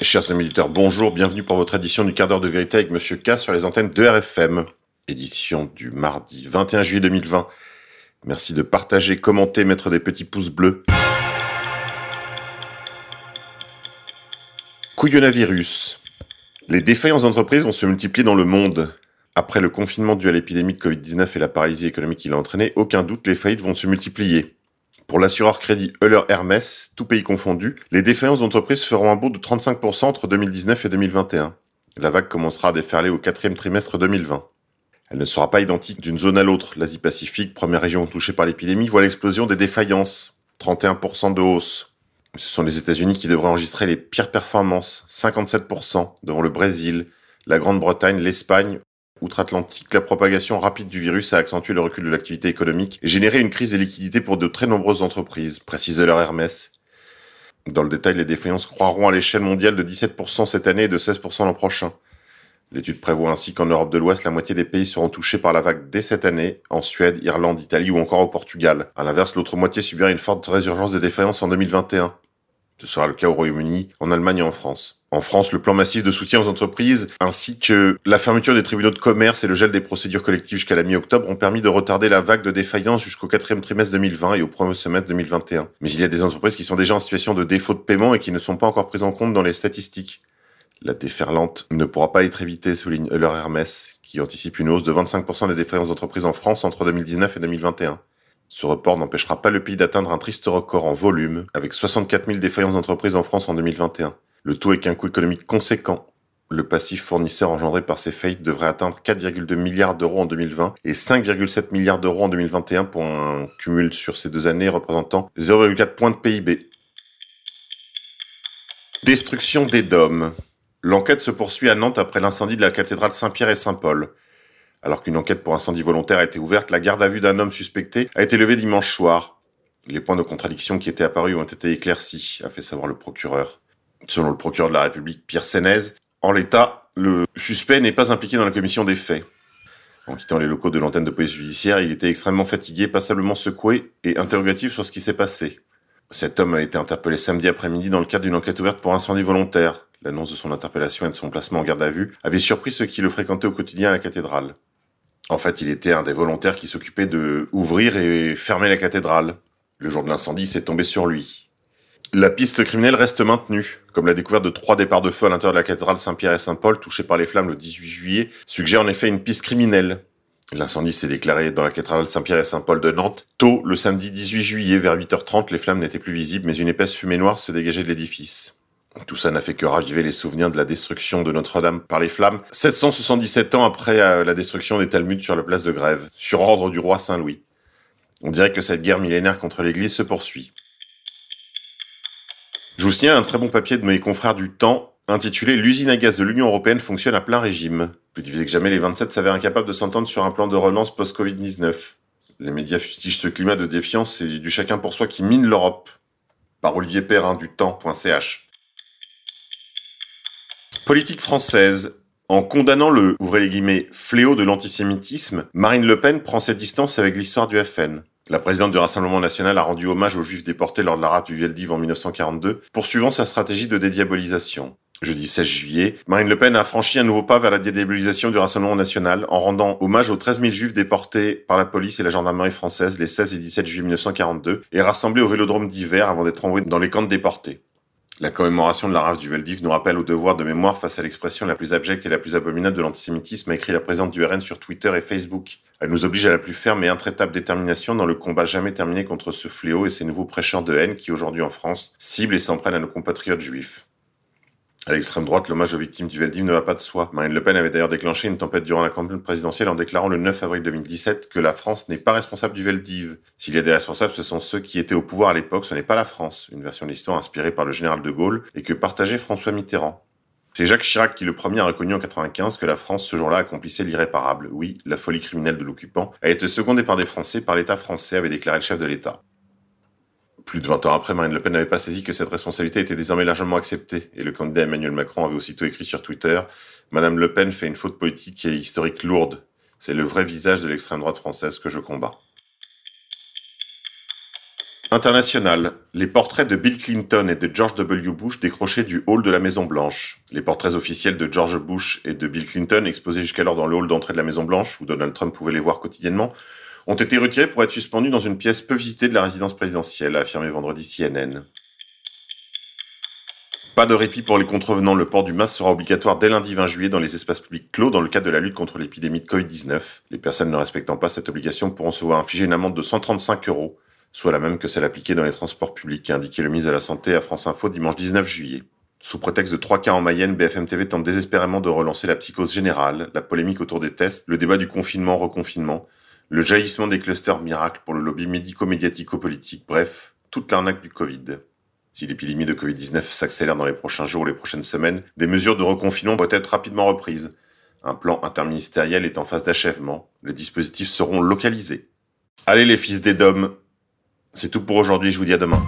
Chers amis auditeurs, bonjour, bienvenue pour votre édition du quart d'heure de vérité avec Monsieur K sur les antennes de RFM. Édition du mardi 21 juillet 2020. Merci de partager, commenter, mettre des petits pouces bleus. Couillonavirus. Les défaillances d'entreprises vont se multiplier dans le monde. Après le confinement dû à l'épidémie de Covid-19 et la paralysie économique qu'il a entraîné, aucun doute, les faillites vont se multiplier. Pour l'assureur crédit Euler Hermès, tout pays confondu, les défaillances d'entreprises feront un bond de 35% entre 2019 et 2021. La vague commencera à déferler au quatrième trimestre 2020. Elle ne sera pas identique d'une zone à l'autre. L'Asie-Pacifique, première région touchée par l'épidémie, voit l'explosion des défaillances. 31% de hausse. Ce sont les États-Unis qui devraient enregistrer les pires performances. 57% devant le Brésil, la Grande-Bretagne, l'Espagne outre-Atlantique, la propagation rapide du virus a accentué le recul de l'activité économique et généré une crise des liquidités pour de très nombreuses entreprises, précise leur Hermès. Dans le détail, les défaillances croiront à l'échelle mondiale de 17% cette année et de 16% l'an prochain. L'étude prévoit ainsi qu'en Europe de l'Ouest, la moitié des pays seront touchés par la vague dès cette année, en Suède, Irlande, Italie ou encore au Portugal. À l'inverse, l'autre moitié subira une forte résurgence des défaillances en 2021. Ce sera le cas au Royaume-Uni, en Allemagne et en France. En France, le plan massif de soutien aux entreprises, ainsi que la fermeture des tribunaux de commerce et le gel des procédures collectives jusqu'à la mi-octobre ont permis de retarder la vague de défaillance jusqu'au quatrième trimestre 2020 et au premier semestre 2021. Mais il y a des entreprises qui sont déjà en situation de défaut de paiement et qui ne sont pas encore prises en compte dans les statistiques. La déferlante ne pourra pas être évitée, souligne Euler Hermès, qui anticipe une hausse de 25% des défaillances d'entreprises en France entre 2019 et 2021. Ce report n'empêchera pas le pays d'atteindre un triste record en volume, avec 64 000 défaillances d'entreprises en France en 2021. Le tout est qu'un coût économique conséquent. Le passif fournisseur engendré par ces faillites devrait atteindre 4,2 milliards d'euros en 2020 et 5,7 milliards d'euros en 2021 pour un cumul sur ces deux années représentant 0,4 points de PIB. Destruction des dômes. L'enquête se poursuit à Nantes après l'incendie de la cathédrale Saint-Pierre et Saint-Paul. Alors qu'une enquête pour incendie volontaire a été ouverte, la garde à vue d'un homme suspecté a été levée dimanche soir. Les points de contradiction qui étaient apparus ont été éclaircis, a fait savoir le procureur. Selon le procureur de la République Pierre Sénez, en l'état, le suspect n'est pas impliqué dans la commission des faits. En quittant les locaux de l'antenne de police judiciaire, il était extrêmement fatigué, passablement secoué et interrogatif sur ce qui s'est passé. Cet homme a été interpellé samedi après-midi dans le cadre d'une enquête ouverte pour incendie volontaire. L'annonce de son interpellation et de son placement en garde à vue avait surpris ceux qui le fréquentaient au quotidien à la cathédrale. En fait, il était un des volontaires qui s'occupait de ouvrir et fermer la cathédrale. Le jour de l'incendie, c'est tombé sur lui. La piste criminelle reste maintenue, comme la découverte de trois départs de feu à l'intérieur de la cathédrale Saint-Pierre et Saint-Paul touchés par les flammes le 18 juillet suggère en effet une piste criminelle. L'incendie s'est déclaré dans la cathédrale Saint-Pierre et Saint-Paul de Nantes. Tôt, le samedi 18 juillet, vers 8h30, les flammes n'étaient plus visibles, mais une épaisse fumée noire se dégageait de l'édifice. Tout ça n'a fait que raviver les souvenirs de la destruction de Notre-Dame par les flammes, 777 ans après euh, la destruction des Talmuds sur la place de Grève, sur ordre du roi Saint-Louis. On dirait que cette guerre millénaire contre l'Église se poursuit. Je vous signale un très bon papier de mes confrères du Temps intitulé L'usine à gaz de l'Union européenne fonctionne à plein régime. Plus divisé que jamais, les 27 s'avèrent incapables de s'entendre sur un plan de relance post-Covid-19. Les médias fustigent ce climat de défiance et du chacun pour soi qui mine l'Europe. Par Olivier Perrin du Temps.ch. Politique française. En condamnant le, ouvrez les guillemets, fléau de l'antisémitisme, Marine Le Pen prend ses distances avec l'histoire du FN. La présidente du Rassemblement national a rendu hommage aux juifs déportés lors de la rate du Veldiv en 1942, poursuivant sa stratégie de dédiabolisation. Jeudi 16 juillet, Marine Le Pen a franchi un nouveau pas vers la dédiabolisation du Rassemblement national en rendant hommage aux 13 000 juifs déportés par la police et la gendarmerie française les 16 et 17 juillet 1942 et rassemblés au vélodrome d'hiver avant d'être envoyés dans les camps de déportés. La commémoration de la rave du Veldiv nous rappelle au devoir de mémoire face à l'expression la plus abjecte et la plus abominable de l'antisémitisme, a écrit la présidente du RN sur Twitter et Facebook. Elle nous oblige à la plus ferme et intraitable détermination dans le combat jamais terminé contre ce fléau et ces nouveaux prêcheurs de haine qui, aujourd'hui en France, ciblent et s'en prennent à nos compatriotes juifs. À l'extrême droite, l'hommage aux victimes du Veldiv ne va pas de soi. Marine Le Pen avait d'ailleurs déclenché une tempête durant la campagne présidentielle en déclarant le 9 avril 2017 que la France n'est pas responsable du Veldiv. S'il y a des responsables, ce sont ceux qui étaient au pouvoir à l'époque, ce n'est pas la France. Une version de l'histoire inspirée par le général de Gaulle et que partageait François Mitterrand. C'est Jacques Chirac qui le premier a reconnu en 95 que la France ce jour-là accomplissait l'irréparable. Oui, la folie criminelle de l'occupant a été secondée par des Français, par l'État français, avait déclaré le chef de l'État. Plus de 20 ans après, Marine Le Pen n'avait pas saisi que cette responsabilité était désormais largement acceptée, et le candidat Emmanuel Macron avait aussitôt écrit sur Twitter Madame Le Pen fait une faute politique et historique lourde. C'est le vrai visage de l'extrême droite française que je combats. International. Les portraits de Bill Clinton et de George W. Bush décrochés du hall de la Maison Blanche. Les portraits officiels de George Bush et de Bill Clinton, exposés jusqu'alors dans le hall d'entrée de la Maison Blanche, où Donald Trump pouvait les voir quotidiennement, ont été retirés pour être suspendus dans une pièce peu visitée de la résidence présidentielle, a affirmé vendredi CNN. Pas de répit pour les contrevenants, le port du masque sera obligatoire dès lundi 20 juillet dans les espaces publics clos dans le cadre de la lutte contre l'épidémie de Covid-19. Les personnes ne respectant pas cette obligation pourront se voir infliger une amende de 135 euros soit la même que celle appliquée dans les transports publics, a indiqué le ministre de la Santé à France Info dimanche 19 juillet. Sous prétexte de trois cas en Mayenne, BFM TV tente désespérément de relancer la psychose générale, la polémique autour des tests, le débat du confinement-reconfinement, le jaillissement des clusters miracles pour le lobby médico-médiatico-politique, bref, toute l'arnaque du Covid. Si l'épidémie de Covid-19 s'accélère dans les prochains jours ou les prochaines semaines, des mesures de reconfinement pourraient être rapidement reprises. Un plan interministériel est en phase d'achèvement. Les dispositifs seront localisés. Allez les fils des dômes, c'est tout pour aujourd'hui, je vous dis à demain.